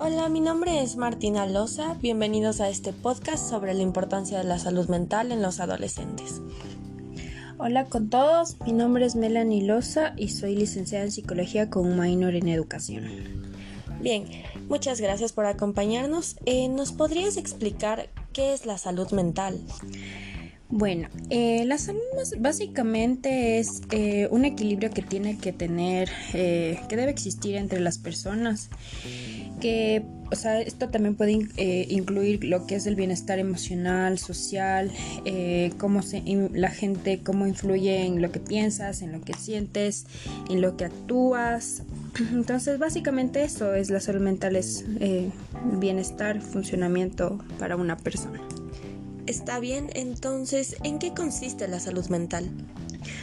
Hola, mi nombre es Martina Loza. Bienvenidos a este podcast sobre la importancia de la salud mental en los adolescentes. Hola con todos, mi nombre es Melanie Loza y soy licenciada en psicología con un minor en educación. Bien, muchas gracias por acompañarnos. Eh, ¿Nos podrías explicar qué es la salud mental? Bueno, eh, la salud básicamente es eh, un equilibrio que tiene que tener, que debe existir entre las personas que, o sea, esto también puede eh, incluir lo que es el bienestar emocional, social, eh, cómo se, la gente, cómo influye en lo que piensas, en lo que sientes, en lo que actúas. Entonces, básicamente eso es la salud mental, es eh, bienestar, funcionamiento para una persona. Está bien, entonces, ¿en qué consiste la salud mental?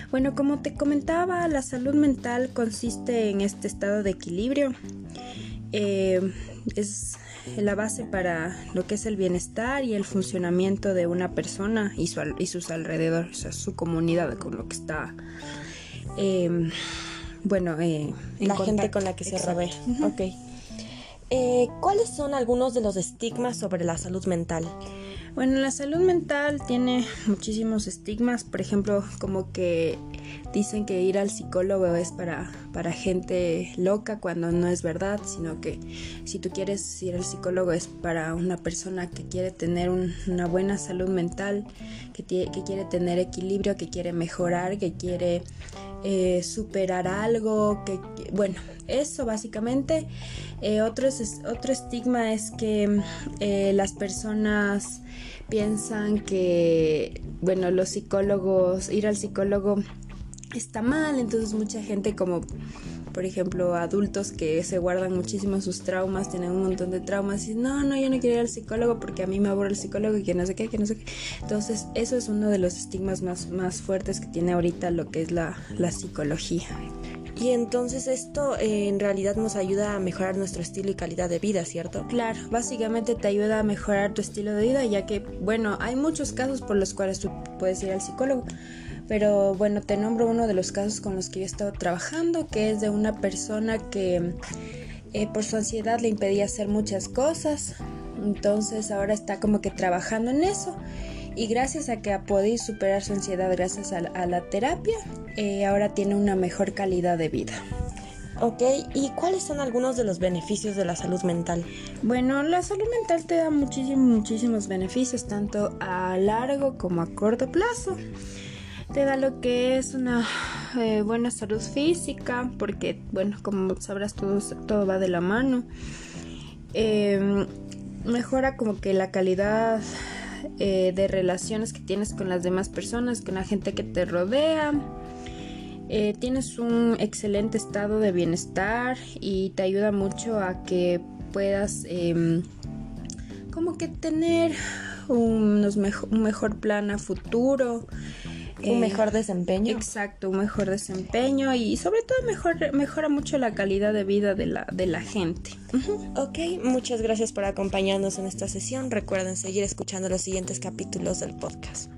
Bueno, como te comentaba, la salud mental consiste en este estado de equilibrio eh, es la base para lo que es el bienestar y el funcionamiento de una persona y, y sus alrededores, o sea, su comunidad con lo que está, em, bueno, eh, la gente con la que se rodea. Eh, ¿Cuáles son algunos de los estigmas sobre la salud mental? Bueno, la salud mental tiene muchísimos estigmas, por ejemplo, como que dicen que ir al psicólogo es para, para gente loca cuando no es verdad, sino que si tú quieres ir al psicólogo es para una persona que quiere tener una buena salud mental, que, que quiere tener equilibrio, que quiere mejorar, que quiere eh, superar algo, que, bueno, eso básicamente. Eh, otro, otro estigma es que eh, las personas piensan que, bueno, los psicólogos, ir al psicólogo está mal, entonces mucha gente como por ejemplo, adultos que se guardan muchísimo sus traumas, tienen un montón de traumas y no, no, yo no quiero ir al psicólogo porque a mí me aburre el psicólogo y que no sé qué, que no sé qué. Entonces, eso es uno de los estigmas más, más fuertes que tiene ahorita lo que es la, la psicología. Y entonces esto eh, en realidad nos ayuda a mejorar nuestro estilo y calidad de vida, ¿cierto? Claro, básicamente te ayuda a mejorar tu estilo de vida, ya que, bueno, hay muchos casos por los cuales tú puedes ir al psicólogo pero bueno, te nombro uno de los casos con los que yo he estado trabajando, que es de una persona que eh, por su ansiedad le impedía hacer muchas cosas. Entonces ahora está como que trabajando en eso. Y gracias a que ha podido superar su ansiedad gracias a la, terapia, eh, ahora tiene una mejor calidad de vida. Ok, ¿y cuáles son algunos de los beneficios de la salud mental? Bueno, la salud mental te da muchísimos, muchísimos beneficios, tanto a largo como a corto plazo te da lo que es una eh, buena salud física, porque, bueno, como sabrás, todo, todo va de la mano. Em, mejora como que la calidad eh, de relaciones que tienes con las demás personas, con la gente que te rodea. Eh, tienes un excelente estado de bienestar y te ayuda mucho a que puedas em, como que tener un mejor plan a futuro. Un mejor desempeño. Exacto, un mejor desempeño y sobre todo mejor, mejora mucho la calidad de vida de la, de la gente. Ok, muchas gracias por acompañarnos en esta sesión. Recuerden seguir escuchando los siguientes capítulos del podcast.